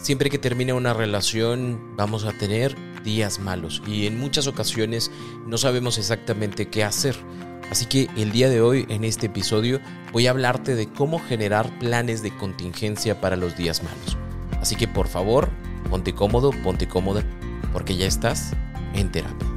Siempre que termina una relación vamos a tener días malos y en muchas ocasiones no sabemos exactamente qué hacer. Así que el día de hoy en este episodio voy a hablarte de cómo generar planes de contingencia para los días malos. Así que por favor, ponte cómodo, ponte cómoda, porque ya estás en terapia.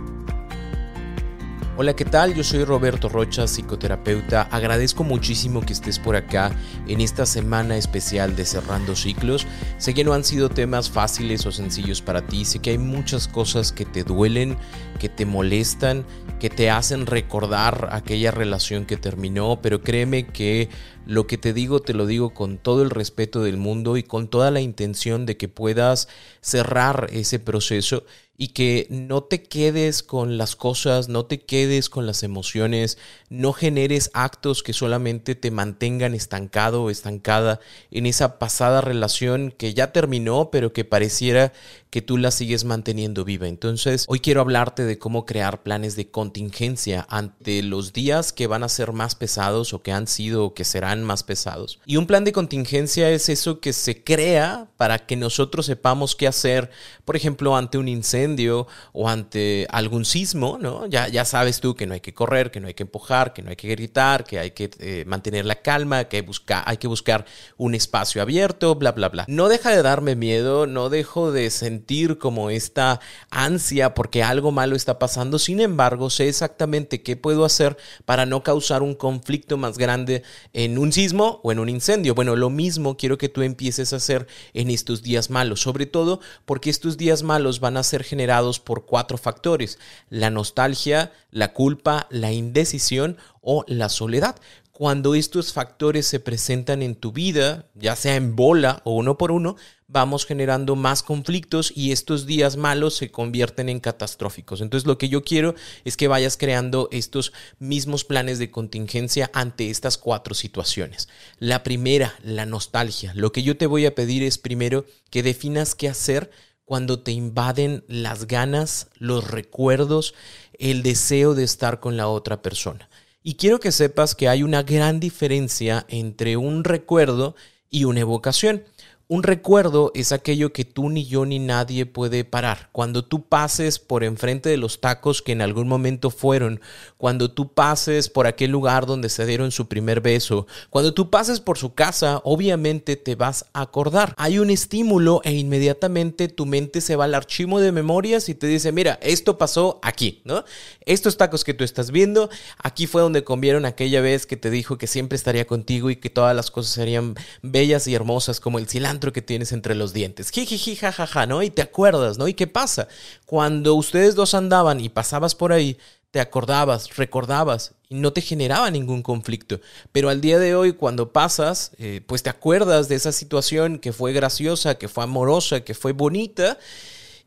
Hola, ¿qué tal? Yo soy Roberto Rocha, psicoterapeuta. Agradezco muchísimo que estés por acá en esta semana especial de Cerrando Ciclos. Sé que no han sido temas fáciles o sencillos para ti, sé que hay muchas cosas que te duelen, que te molestan, que te hacen recordar aquella relación que terminó, pero créeme que lo que te digo te lo digo con todo el respeto del mundo y con toda la intención de que puedas cerrar ese proceso y que no te quedes con las cosas, no te quedes con las emociones, no generes actos que solamente te mantengan estancado o estancada en esa pasada relación que ya terminó, pero que pareciera que tú la sigues manteniendo viva. Entonces, hoy quiero hablarte de cómo crear planes de contingencia ante los días que van a ser más pesados o que han sido o que serán más pesados. Y un plan de contingencia es eso que se crea para que nosotros sepamos qué hacer, por ejemplo, ante un incendio o ante algún sismo, ¿no? Ya, ya sabes tú que no hay que correr, que no hay que empujar, que no hay que gritar, que hay que eh, mantener la calma, que hay, buscar, hay que buscar un espacio abierto, bla, bla, bla. No deja de darme miedo, no dejo de sentir como esta ansia porque algo malo está pasando. Sin embargo, sé exactamente qué puedo hacer para no causar un conflicto más grande en un sismo o en un incendio. Bueno, lo mismo quiero que tú empieces a hacer en estos días malos, sobre todo porque estos días malos van a ser generados por cuatro factores. La nostalgia, la culpa, la indecisión o la soledad cuando estos factores se presentan en tu vida, ya sea en bola o uno por uno, vamos generando más conflictos y estos días malos se convierten en catastróficos. Entonces lo que yo quiero es que vayas creando estos mismos planes de contingencia ante estas cuatro situaciones. La primera, la nostalgia. Lo que yo te voy a pedir es primero que definas qué hacer cuando te invaden las ganas, los recuerdos, el deseo de estar con la otra persona. Y quiero que sepas que hay una gran diferencia entre un recuerdo y una evocación. Un recuerdo es aquello que tú ni yo ni nadie puede parar. Cuando tú pases por enfrente de los tacos que en algún momento fueron, cuando tú pases por aquel lugar donde se dieron su primer beso, cuando tú pases por su casa, obviamente te vas a acordar. Hay un estímulo e inmediatamente tu mente se va al archivo de memorias y te dice, mira, esto pasó aquí, ¿no? Estos tacos que tú estás viendo, aquí fue donde comieron aquella vez que te dijo que siempre estaría contigo y que todas las cosas serían bellas y hermosas como el cilantro que tienes entre los dientes. Jijiji, jajaja, ¿no? Y te acuerdas, ¿no? ¿Y qué pasa? Cuando ustedes dos andaban y pasabas por ahí, te acordabas, recordabas y no te generaba ningún conflicto. Pero al día de hoy, cuando pasas, eh, pues te acuerdas de esa situación que fue graciosa, que fue amorosa, que fue bonita.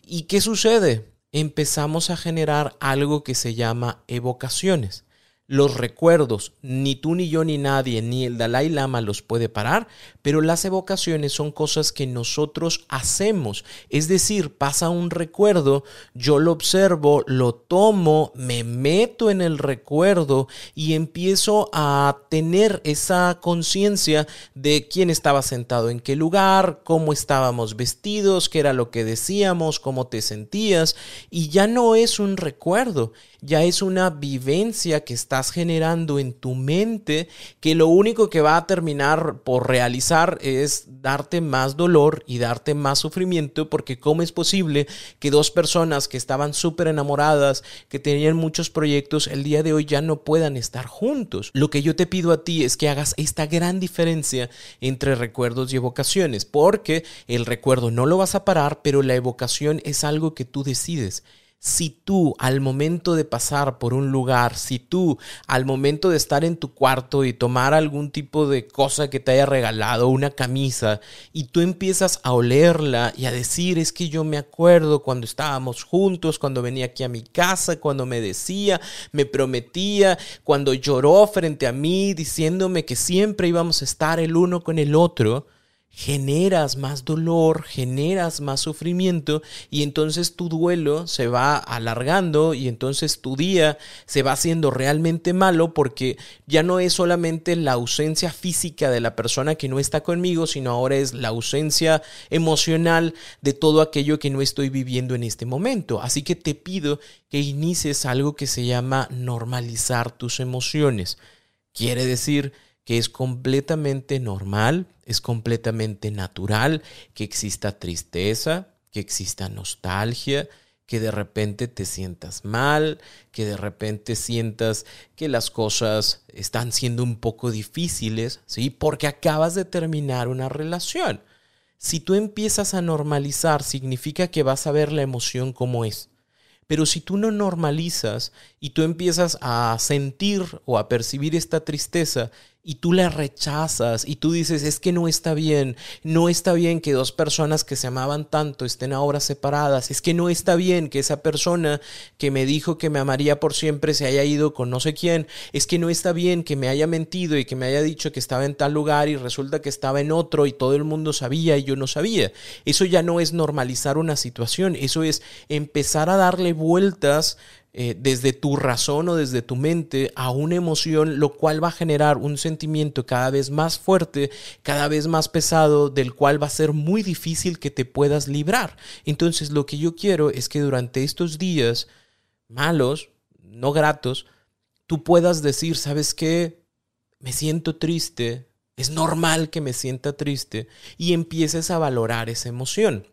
¿Y qué sucede? Empezamos a generar algo que se llama evocaciones los recuerdos, ni tú ni yo ni nadie, ni el Dalai Lama los puede parar, pero las evocaciones son cosas que nosotros hacemos. Es decir, pasa un recuerdo, yo lo observo, lo tomo, me meto en el recuerdo y empiezo a tener esa conciencia de quién estaba sentado en qué lugar, cómo estábamos vestidos, qué era lo que decíamos, cómo te sentías, y ya no es un recuerdo, ya es una vivencia que estás generando en tu mente que lo único que va a terminar por realizar es darte más dolor y darte más sufrimiento porque cómo es posible que dos personas que estaban súper enamoradas, que tenían muchos proyectos, el día de hoy ya no puedan estar juntos. Lo que yo te pido a ti es que hagas esta gran diferencia entre recuerdos y evocaciones porque el recuerdo no lo vas a parar, pero la evocación es algo que tú decides. Si tú al momento de pasar por un lugar, si tú al momento de estar en tu cuarto y tomar algún tipo de cosa que te haya regalado, una camisa, y tú empiezas a olerla y a decir, es que yo me acuerdo cuando estábamos juntos, cuando venía aquí a mi casa, cuando me decía, me prometía, cuando lloró frente a mí diciéndome que siempre íbamos a estar el uno con el otro, generas más dolor, generas más sufrimiento y entonces tu duelo se va alargando y entonces tu día se va haciendo realmente malo porque ya no es solamente la ausencia física de la persona que no está conmigo, sino ahora es la ausencia emocional de todo aquello que no estoy viviendo en este momento. Así que te pido que inicies algo que se llama normalizar tus emociones. Quiere decir que es completamente normal, es completamente natural que exista tristeza, que exista nostalgia, que de repente te sientas mal, que de repente sientas que las cosas están siendo un poco difíciles, ¿sí? Porque acabas de terminar una relación. Si tú empiezas a normalizar, significa que vas a ver la emoción como es. Pero si tú no normalizas y tú empiezas a sentir o a percibir esta tristeza y tú la rechazas y tú dices, es que no está bien, no está bien que dos personas que se amaban tanto estén ahora separadas, es que no está bien que esa persona que me dijo que me amaría por siempre se haya ido con no sé quién, es que no está bien que me haya mentido y que me haya dicho que estaba en tal lugar y resulta que estaba en otro y todo el mundo sabía y yo no sabía. Eso ya no es normalizar una situación, eso es empezar a darle vueltas eh, desde tu razón o desde tu mente a una emoción, lo cual va a generar un sentimiento cada vez más fuerte, cada vez más pesado, del cual va a ser muy difícil que te puedas librar. Entonces lo que yo quiero es que durante estos días malos, no gratos, tú puedas decir, ¿sabes qué? Me siento triste, es normal que me sienta triste y empieces a valorar esa emoción.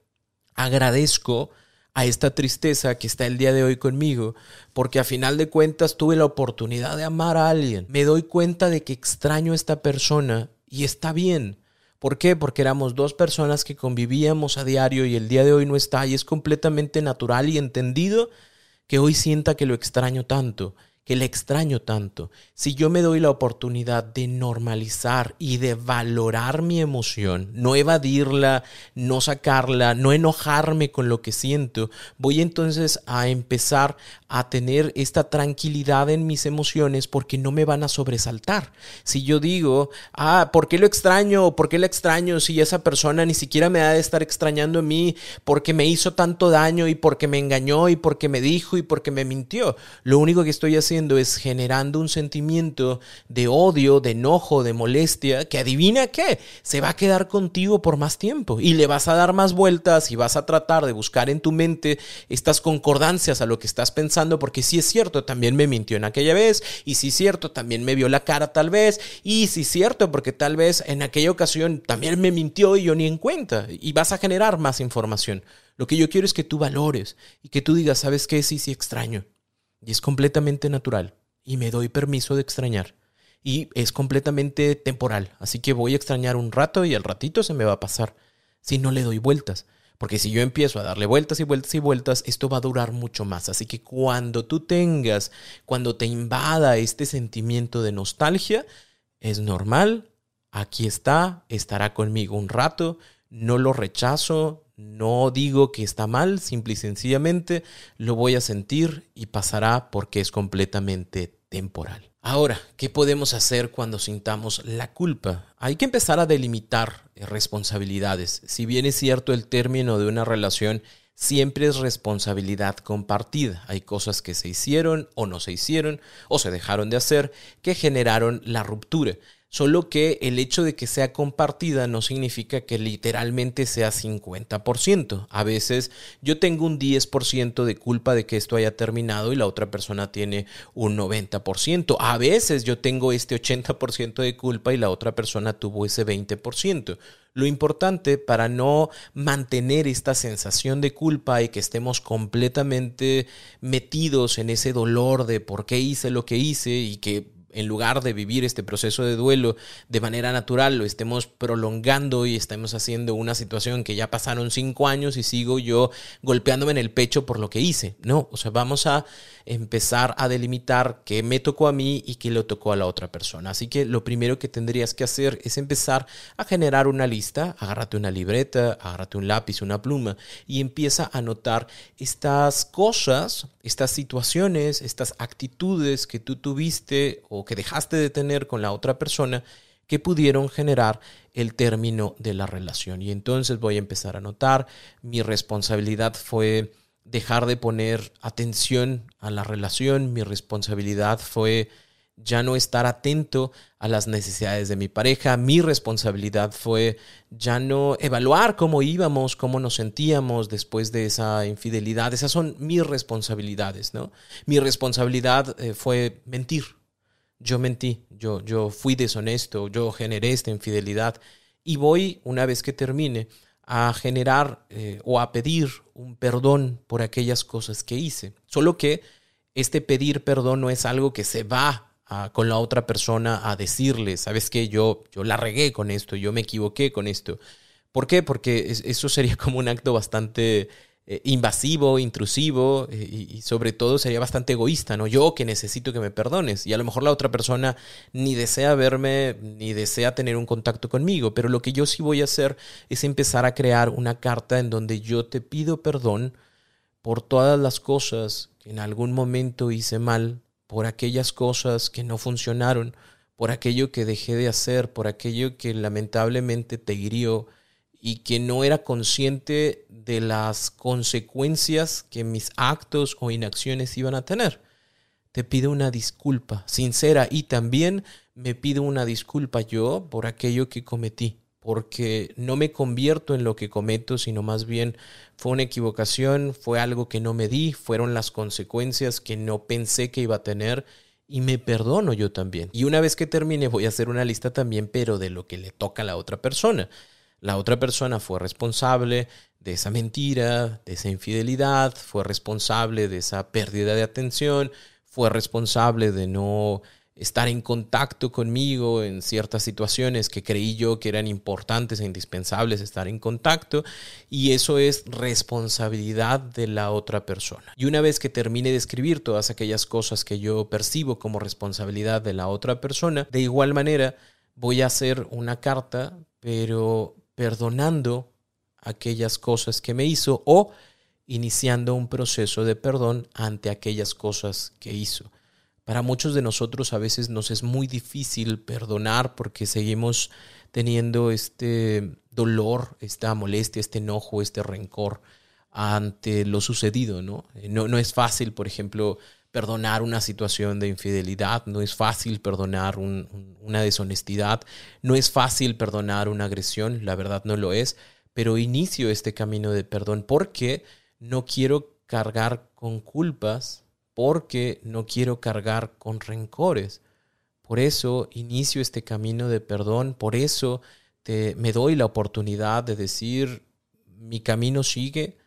Agradezco a esta tristeza que está el día de hoy conmigo, porque a final de cuentas tuve la oportunidad de amar a alguien. Me doy cuenta de que extraño a esta persona y está bien. ¿Por qué? Porque éramos dos personas que convivíamos a diario y el día de hoy no está y es completamente natural y entendido que hoy sienta que lo extraño tanto que le extraño tanto, si yo me doy la oportunidad de normalizar y de valorar mi emoción, no evadirla, no sacarla, no enojarme con lo que siento, voy entonces a empezar a tener esta tranquilidad en mis emociones porque no me van a sobresaltar. Si yo digo, ah, ¿por qué lo extraño? ¿Por qué lo extraño si esa persona ni siquiera me ha de estar extrañando a mí porque me hizo tanto daño y porque me engañó y porque me dijo y porque me mintió? Lo único que estoy haciendo es generando un sentimiento de odio, de enojo, de molestia, que adivina qué, se va a quedar contigo por más tiempo y le vas a dar más vueltas y vas a tratar de buscar en tu mente estas concordancias a lo que estás pensando, porque si es cierto, también me mintió en aquella vez, y si es cierto, también me vio la cara tal vez, y si es cierto, porque tal vez en aquella ocasión también me mintió y yo ni en cuenta, y vas a generar más información. Lo que yo quiero es que tú valores y que tú digas, ¿sabes qué? Sí, sí, extraño. Y es completamente natural. Y me doy permiso de extrañar. Y es completamente temporal. Así que voy a extrañar un rato y al ratito se me va a pasar. Si no le doy vueltas. Porque si yo empiezo a darle vueltas y vueltas y vueltas, esto va a durar mucho más. Así que cuando tú tengas, cuando te invada este sentimiento de nostalgia, es normal, aquí está, estará conmigo un rato, no lo rechazo, no digo que está mal, simple y sencillamente lo voy a sentir y pasará porque es completamente temporal. Ahora, ¿qué podemos hacer cuando sintamos la culpa? Hay que empezar a delimitar responsabilidades. Si bien es cierto el término de una relación siempre es responsabilidad compartida. Hay cosas que se hicieron o no se hicieron o se dejaron de hacer que generaron la ruptura. Solo que el hecho de que sea compartida no significa que literalmente sea 50%. A veces yo tengo un 10% de culpa de que esto haya terminado y la otra persona tiene un 90%. A veces yo tengo este 80% de culpa y la otra persona tuvo ese 20%. Lo importante para no mantener esta sensación de culpa y que estemos completamente metidos en ese dolor de por qué hice lo que hice y que en lugar de vivir este proceso de duelo de manera natural, lo estemos prolongando y estemos haciendo una situación que ya pasaron cinco años y sigo yo golpeándome en el pecho por lo que hice. No, o sea, vamos a empezar a delimitar qué me tocó a mí y qué le tocó a la otra persona. Así que lo primero que tendrías que hacer es empezar a generar una lista, agárrate una libreta, agárrate un lápiz, una pluma y empieza a notar estas cosas, estas situaciones, estas actitudes que tú tuviste que dejaste de tener con la otra persona que pudieron generar el término de la relación. Y entonces voy a empezar a notar, mi responsabilidad fue dejar de poner atención a la relación, mi responsabilidad fue ya no estar atento a las necesidades de mi pareja. Mi responsabilidad fue ya no evaluar cómo íbamos, cómo nos sentíamos después de esa infidelidad. Esas son mis responsabilidades, ¿no? Mi responsabilidad eh, fue mentir. Yo mentí, yo, yo fui deshonesto, yo generé esta infidelidad y voy, una vez que termine, a generar eh, o a pedir un perdón por aquellas cosas que hice. Solo que este pedir perdón no es algo que se va con la otra persona a decirle, sabes que yo, yo la regué con esto, yo me equivoqué con esto. ¿Por qué? Porque eso sería como un acto bastante eh, invasivo, intrusivo eh, y, y, sobre todo sería bastante egoísta, ¿no? Yo que necesito que me perdones y a lo mejor la otra persona ni desea verme ni desea tener un contacto conmigo, pero lo que yo sí voy a hacer es empezar a crear una carta en donde yo te pido perdón por todas las cosas que en algún momento hice mal, por aquellas cosas que no funcionaron, por aquello que dejé de hacer, por aquello que lamentablemente te hirió y que no era consciente de las consecuencias que mis actos o inacciones iban a tener. Te pido una disculpa sincera y también me pido una disculpa yo por aquello que cometí porque no me convierto en lo que cometo, sino más bien fue una equivocación, fue algo que no me di, fueron las consecuencias que no pensé que iba a tener y me perdono yo también. Y una vez que termine voy a hacer una lista también, pero de lo que le toca a la otra persona. La otra persona fue responsable de esa mentira, de esa infidelidad, fue responsable de esa pérdida de atención, fue responsable de no estar en contacto conmigo en ciertas situaciones que creí yo que eran importantes e indispensables estar en contacto y eso es responsabilidad de la otra persona. Y una vez que termine de escribir todas aquellas cosas que yo percibo como responsabilidad de la otra persona, de igual manera voy a hacer una carta, pero perdonando aquellas cosas que me hizo o iniciando un proceso de perdón ante aquellas cosas que hizo. Para muchos de nosotros a veces nos es muy difícil perdonar porque seguimos teniendo este dolor, esta molestia, este enojo, este rencor ante lo sucedido, ¿no? No, no es fácil, por ejemplo, perdonar una situación de infidelidad, no es fácil perdonar una deshonestidad, no es fácil perdonar una agresión, la verdad no lo es, pero inicio este camino de perdón porque no quiero cargar con culpas porque no quiero cargar con rencores. Por eso inicio este camino de perdón, por eso te, me doy la oportunidad de decir, mi camino sigue.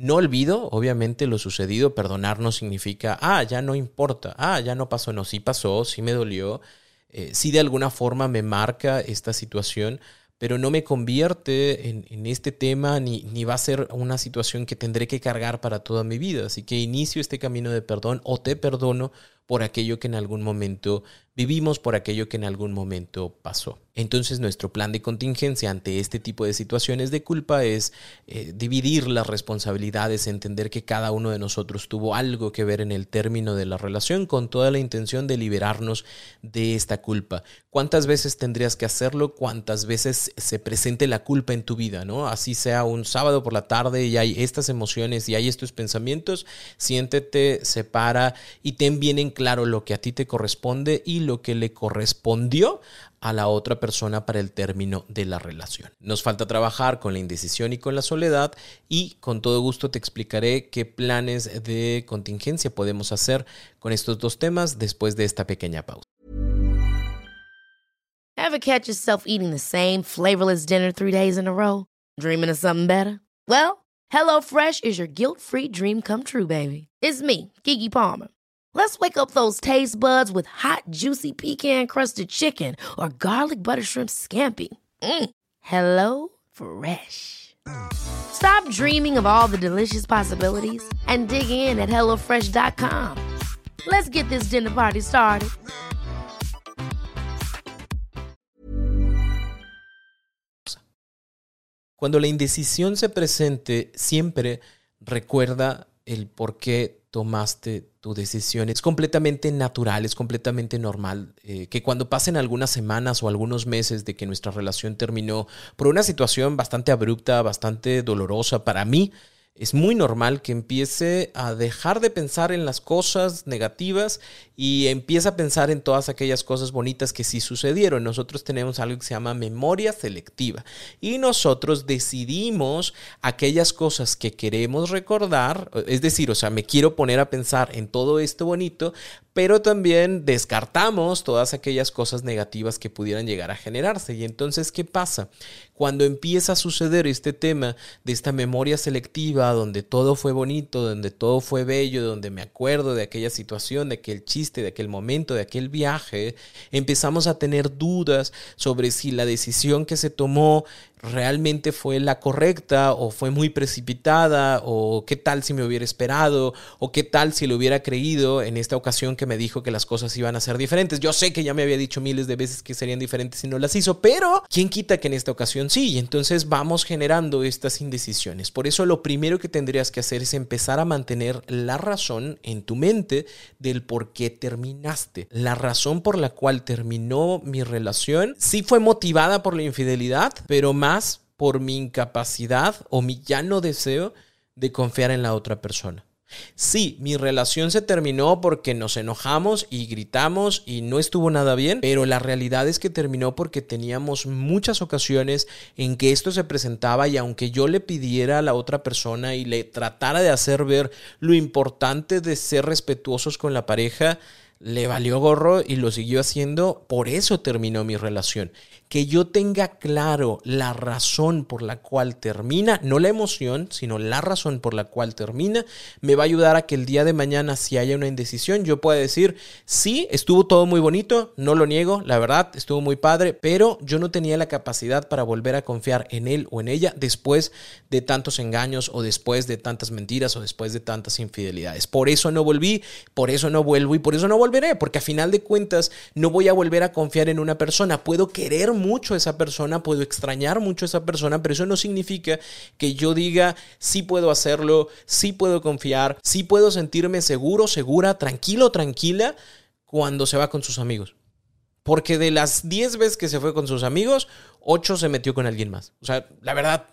No olvido, obviamente, lo sucedido. Perdonar no significa, ah, ya no importa, ah, ya no pasó, no, sí pasó, sí me dolió, eh, sí de alguna forma me marca esta situación, pero no me convierte en, este tema ni, ni, va a ser una situación que tendré que cargar para toda mi vida. Así que inicio este camino de perdón o te perdono por aquello que en algún momento vivimos, por aquello que en algún momento pasó. Entonces nuestro plan de contingencia ante este tipo de situaciones de culpa es eh, dividir las responsabilidades, entender que cada uno de nosotros tuvo algo que ver en el término de la relación con toda la intención de liberarnos de esta culpa. ¿Cuántas veces tendrías que hacerlo? ¿Cuántas veces se presente la culpa en tu vida? ¿no? Así sea un sábado por la tarde y hay estas emociones y hay estos pensamientos, siéntete, separa y ten bien en claro lo que a ti te corresponde y lo que le correspondió a la otra persona para el término de la relación. Nos falta trabajar con la indecisión y con la soledad y con todo gusto te explicaré qué planes de contingencia podemos hacer con estos dos temas después de esta pequeña pausa. Ever catch yourself eating the same flavorless dinner three days in a row? Dreaming of something better? Well, HelloFresh is your guilt-free dream come true, baby. It's me, Kiki Palmer. Let's wake up those taste buds with hot, juicy pecan crusted chicken or garlic butter shrimp scampi. Mm. Hello Fresh. Stop dreaming of all the delicious possibilities and dig in at HelloFresh.com. Let's get this dinner party started. Cuando la indecisión se presente, siempre recuerda el por qué tomaste tu decisión. Es completamente natural, es completamente normal eh, que cuando pasen algunas semanas o algunos meses de que nuestra relación terminó por una situación bastante abrupta, bastante dolorosa para mí, es muy normal que empiece a dejar de pensar en las cosas negativas y empiece a pensar en todas aquellas cosas bonitas que sí sucedieron. Nosotros tenemos algo que se llama memoria selectiva y nosotros decidimos aquellas cosas que queremos recordar, es decir, o sea, me quiero poner a pensar en todo esto bonito, pero también descartamos todas aquellas cosas negativas que pudieran llegar a generarse. Y entonces, ¿qué pasa? Cuando empieza a suceder este tema de esta memoria selectiva, donde todo fue bonito, donde todo fue bello, donde me acuerdo de aquella situación, de aquel chiste, de aquel momento, de aquel viaje, empezamos a tener dudas sobre si la decisión que se tomó realmente fue la correcta o fue muy precipitada o qué tal si me hubiera esperado o qué tal si lo hubiera creído en esta ocasión que me dijo que las cosas iban a ser diferentes. Yo sé que ya me había dicho miles de veces que serían diferentes y no las hizo, pero ¿quién quita que en esta ocasión sí? Y entonces vamos generando estas indecisiones. Por eso lo primero que tendrías que hacer es empezar a mantener la razón en tu mente del por qué terminaste. La razón por la cual terminó mi relación sí fue motivada por la infidelidad, pero más por mi incapacidad o mi ya no deseo de confiar en la otra persona. Sí, mi relación se terminó porque nos enojamos y gritamos y no estuvo nada bien, pero la realidad es que terminó porque teníamos muchas ocasiones en que esto se presentaba y aunque yo le pidiera a la otra persona y le tratara de hacer ver lo importante de ser respetuosos con la pareja, le valió gorro y lo siguió haciendo, por eso terminó mi relación que yo tenga claro la razón por la cual termina, no la emoción, sino la razón por la cual termina, me va a ayudar a que el día de mañana, si haya una indecisión, yo pueda decir, sí, estuvo todo muy bonito, no lo niego, la verdad, estuvo muy padre, pero yo no tenía la capacidad para volver a confiar en él o en ella después de tantos engaños o después de tantas mentiras o después de tantas infidelidades. Por eso no volví, por eso no vuelvo y por eso no porque a final de cuentas no voy a volver a confiar en una persona, puedo querer mucho a esa persona, puedo extrañar mucho a esa persona, pero eso no significa que yo diga sí puedo hacerlo, sí puedo confiar, sí puedo sentirme seguro, segura, tranquilo, tranquila cuando se va con sus amigos. Porque de las 10 veces que se fue con sus amigos, 8 se metió con alguien más. O sea, la verdad,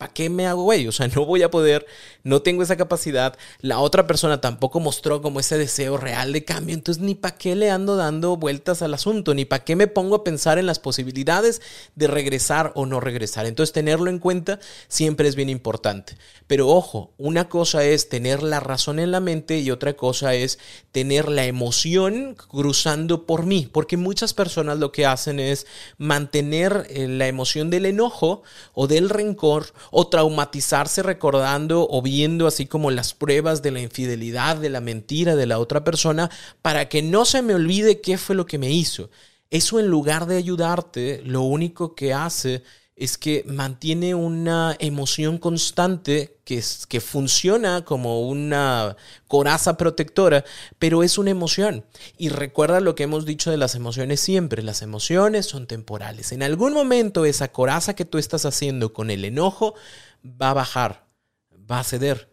¿para qué me hago güey? O sea, no voy a poder, no tengo esa capacidad. La otra persona tampoco mostró como ese deseo real de cambio. Entonces, ni para qué le ando dando vueltas al asunto, ni para qué me pongo a pensar en las posibilidades de regresar o no regresar. Entonces, tenerlo en cuenta siempre es bien importante. Pero ojo, una cosa es tener la razón en la mente y otra cosa es tener la emoción cruzando por mí. Porque muchas personas lo que hacen es mantener eh, la emoción del enojo o del rencor o traumatizarse recordando o viendo así como las pruebas de la infidelidad, de la mentira de la otra persona, para que no se me olvide qué fue lo que me hizo. Eso en lugar de ayudarte, lo único que hace es que mantiene una emoción constante que, que funciona como una coraza protectora, pero es una emoción. Y recuerda lo que hemos dicho de las emociones siempre, las emociones son temporales. En algún momento esa coraza que tú estás haciendo con el enojo va a bajar, va a ceder.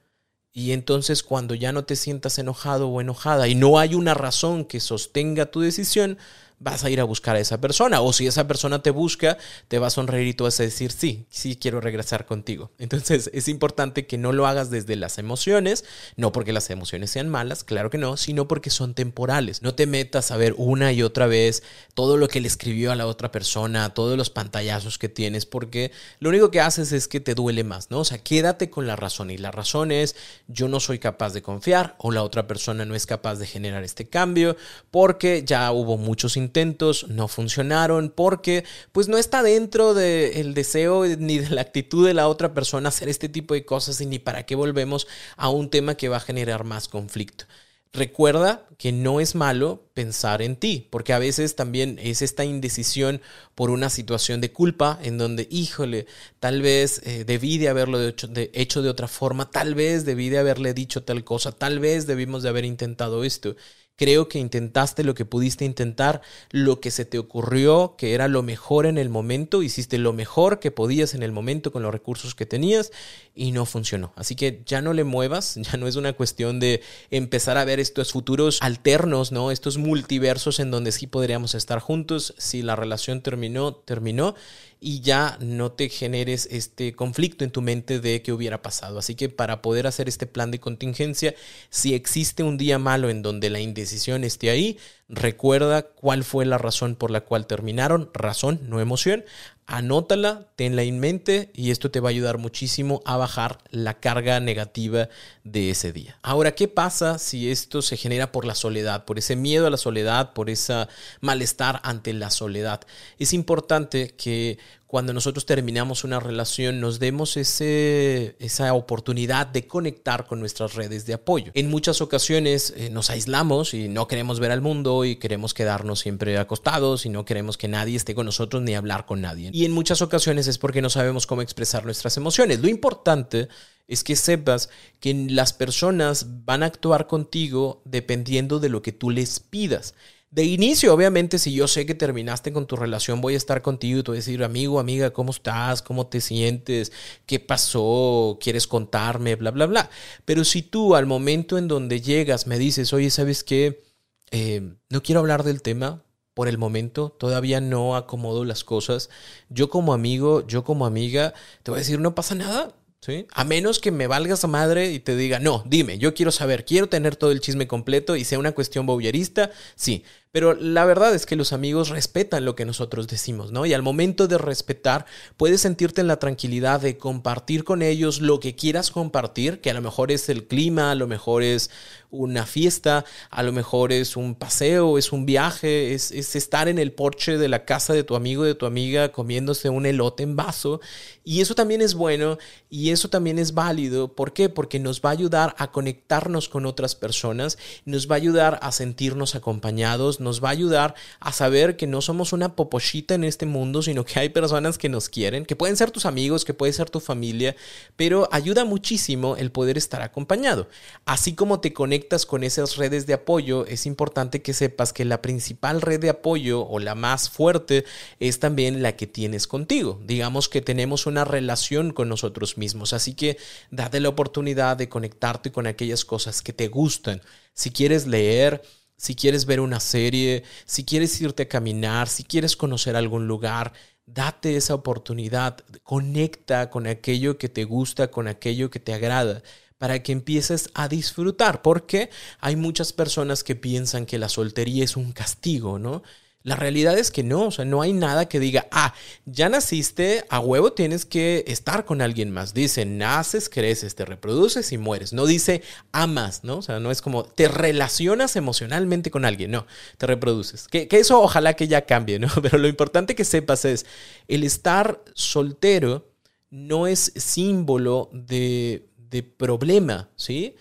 Y entonces cuando ya no te sientas enojado o enojada y no hay una razón que sostenga tu decisión, vas a ir a buscar a esa persona. O si esa persona te busca, te va a sonreír y tú vas a decir, sí, sí quiero regresar contigo. Entonces es importante que no lo hagas desde las emociones, no porque las emociones sean malas, claro que no, sino porque son temporales. No te metas a ver una y otra vez todo lo que le escribió a la otra persona, todos los pantallazos que tienes, porque lo único que haces es que te duele más, ¿no? O sea, quédate con la razón y la razón es yo no soy capaz de confiar o la otra persona no es capaz de generar este cambio porque ya hubo muchos intentos no funcionaron porque pues no está dentro del deseo ni de la actitud de la otra persona hacer este tipo de cosas y ni para qué volvemos a un tema que va a generar más conflicto. Recuerda que no es malo pensar en ti, porque a veces también es esta indecisión por una situación de culpa en donde, híjole, tal vez eh, debí de haberlo hecho de, hecho de otra forma, tal vez debí de haberle dicho tal cosa, tal vez debimos de haber intentado esto. Creo que intentaste lo que pudiste intentar, lo que se te ocurrió, que era lo mejor en el momento, hiciste lo mejor que podías en el momento con los recursos que tenías y no funcionó. Así que ya no le muevas, ya no es una cuestión de empezar a ver estos futuros alternos, ¿no? Estos multiversos en donde sí podríamos estar juntos. Si la relación terminó, terminó y ya no te generes este conflicto en tu mente de qué hubiera pasado. Así que para poder hacer este plan de contingencia, si existe un día malo en donde la indecisión esté ahí, recuerda cuál fue la razón por la cual terminaron, razón, no emoción, anótala, tenla en mente y esto te va a ayudar muchísimo a bajar la carga negativa de ese día. Ahora, ¿qué pasa si esto se genera por la soledad, por ese miedo a la soledad, por ese malestar ante la soledad? Es importante que cuando nosotros terminamos una relación nos demos esa oportunidad de conectar con nuestras redes de apoyo. En muchas ocasiones eh, nos aislamos y no queremos ver al mundo y queremos quedarnos siempre acostados y no queremos que nadie esté con nosotros ni hablar con nadie. Y en muchas ocasiones es porque no sabemos cómo expresar nuestras emociones. Lo importante es que sepas que las personas van a actuar contigo dependiendo de lo que tú les pidas. De inicio, obviamente, si yo sé que terminaste con tu relación, voy a estar contigo y te voy a decir, amigo, amiga, ¿cómo estás? ¿Cómo te sientes? ¿Qué pasó? ¿Quieres contarme? Bla, bla, bla. Pero si tú al momento en donde llegas me dices, oye, ¿sabes qué? Eh, no quiero hablar del tema por el momento, todavía no acomodo las cosas. Yo como amigo, yo como amiga, te voy a decir, no pasa nada. ¿Sí? A menos que me valgas a madre y te diga, no, dime, yo quiero saber, quiero tener todo el chisme completo y sea una cuestión bowlerista, sí. Pero la verdad es que los amigos respetan lo que nosotros decimos, ¿no? Y al momento de respetar, puedes sentirte en la tranquilidad de compartir con ellos lo que quieras compartir, que a lo mejor es el clima, a lo mejor es una fiesta, a lo mejor es un paseo, es un viaje, es, estar en el porche de la casa de tu amigo, de tu amiga, comiéndose un elote en vaso. Y eso también es bueno y eso también es válido. ¿Por qué? Porque nos va a ayudar a conectarnos con otras personas, nos va a ayudar a sentirnos acompañados, nos va a ayudar a saber que no somos una popochita en este mundo, sino que hay personas que nos quieren, que pueden ser tus amigos, que puede ser tu familia, pero ayuda muchísimo el poder estar acompañado. Así como te conectas con esas redes de apoyo, es importante que sepas que la principal red de apoyo o la más fuerte es también la que tienes contigo. Digamos que tenemos una relación con nosotros mismos, así que date la oportunidad de conectarte con aquellas cosas que te gustan. Si quieres leer, si quieres ver una serie, si quieres irte a caminar, si quieres conocer algún lugar, date esa oportunidad, conecta con aquello que te gusta, con aquello que te agrada para que empieces a disfrutar, porque hay muchas personas que piensan que la soltería es un castigo, ¿no? La realidad es que no, o sea, no hay nada que diga, ah, ya naciste, a huevo tienes que estar con alguien más. Dice, naces, creces, te reproduces y mueres. No dice, amas, ¿no? O sea, no es como, te relacionas emocionalmente con alguien, no, te reproduces. Que, que eso ojalá que ya cambie, ¿no? Pero lo importante que sepas es, el estar soltero no es símbolo de de problema, ¿sí?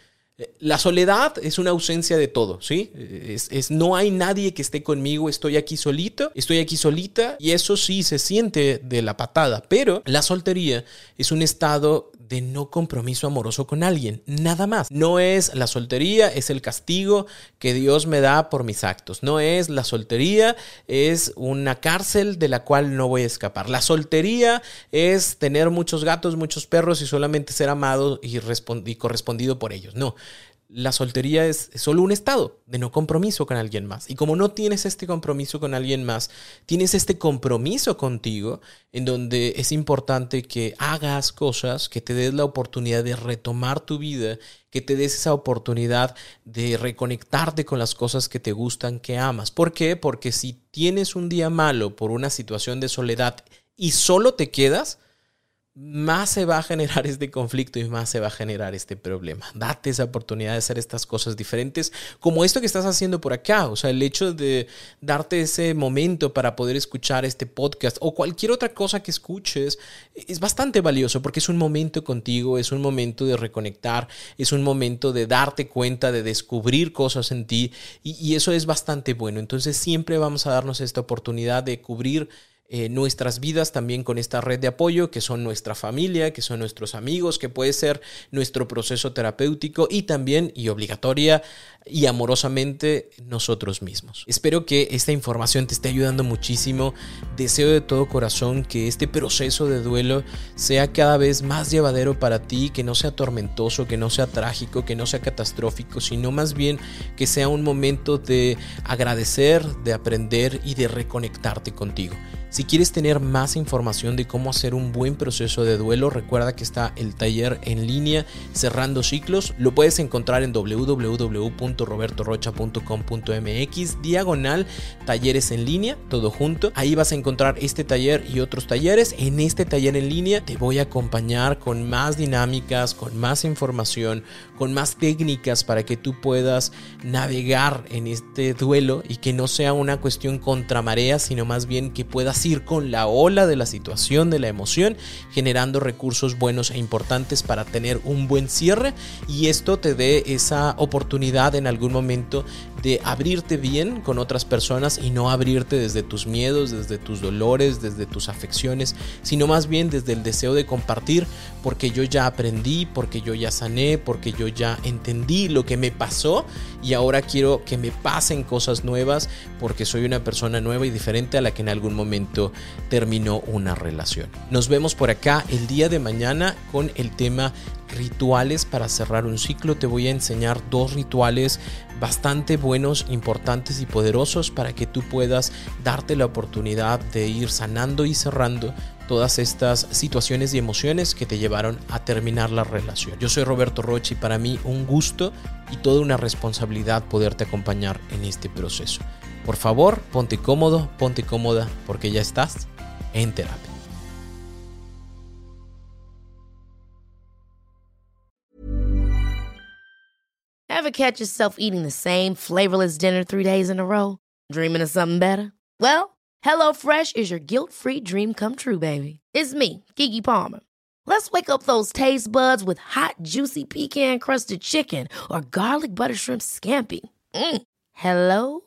La soledad es una ausencia de todo, ¿sí? Es, no hay nadie que esté conmigo, estoy aquí solito, estoy aquí solita y eso sí se siente de la patada, pero la soltería es un estado de no compromiso amoroso con alguien, nada más. No es la soltería, es el castigo que Dios me da por mis actos. No es la soltería, es una cárcel de la cual no voy a escapar. La soltería es tener muchos gatos, muchos perros y solamente ser amado y, y correspondido por ellos. No, la soltería es solo un estado de no compromiso con alguien más. Y como no tienes este compromiso con alguien más, tienes este compromiso contigo en donde es importante que hagas cosas, que te des la oportunidad de retomar tu vida, que te des esa oportunidad de reconectarte con las cosas que te gustan, que amas. ¿Por qué? Porque si tienes un día malo por una situación de soledad y solo te quedas, más se va a generar este conflicto y más se va a generar este problema. Date esa oportunidad de hacer estas cosas diferentes, como esto que estás haciendo por acá. O sea, el hecho de darte ese momento para poder escuchar este podcast o cualquier otra cosa que escuches es bastante valioso porque es un momento contigo, es un momento de reconectar, es un momento de darte cuenta, de descubrir cosas en ti y, y eso es bastante bueno. Entonces siempre vamos a darnos esta oportunidad de cubrir eh, nuestras vidas también con esta red de apoyo, que son nuestra familia, que son nuestros amigos, que puede ser nuestro proceso terapéutico y también, y obligatoria y amorosamente, nosotros mismos. Espero que esta información te esté ayudando muchísimo. Deseo de todo corazón que este proceso de duelo sea cada vez más llevadero para ti, que no sea tormentoso, que no sea trágico, que no sea catastrófico, sino más bien que sea un momento de agradecer, de aprender y de reconectarte contigo. Si quieres tener más información de cómo hacer un buen proceso de duelo, recuerda que está el taller en línea Cerrando Ciclos. Lo puedes encontrar en www.robertorocha.com.mx diagonal talleres en línea, todo junto. Ahí vas a encontrar este taller y otros talleres. En este taller en línea te voy a acompañar con más dinámicas, con más información, con más técnicas para que tú puedas navegar en este duelo y que no sea una cuestión contra marea, sino más bien que puedas ir con la ola de la situación, de la emoción, generando recursos buenos e importantes para tener un buen cierre y esto te dé esa oportunidad en algún momento de abrirte bien con otras personas y no abrirte desde tus miedos, desde tus dolores, desde tus afecciones, sino más bien desde el deseo de compartir porque yo ya aprendí, porque yo ya sané, porque yo ya entendí lo que me pasó y ahora quiero que me pasen cosas nuevas porque soy una persona nueva y diferente a la que en algún momento terminó una relación. Nos vemos por acá el día de mañana con el tema rituales para cerrar un ciclo. Te voy a enseñar dos rituales bastante buenos, importantes y poderosos para que tú puedas darte la oportunidad de ir sanando y cerrando todas estas situaciones y emociones que te llevaron a terminar la relación. Yo soy Roberto Roche y para mí un gusto y toda una responsabilidad poderte acompañar en este proceso. Por favor, ponte cómodo, ponte cómoda porque ya estás en terapia. Ever catch yourself eating the same flavorless dinner three days in a row? Dreaming of something better? Well, HelloFresh is your guilt-free dream come true, baby. It's me, Kiki Palmer. Let's wake up those taste buds with hot, juicy pecan-crusted chicken or garlic butter shrimp scampi. Mm. Hello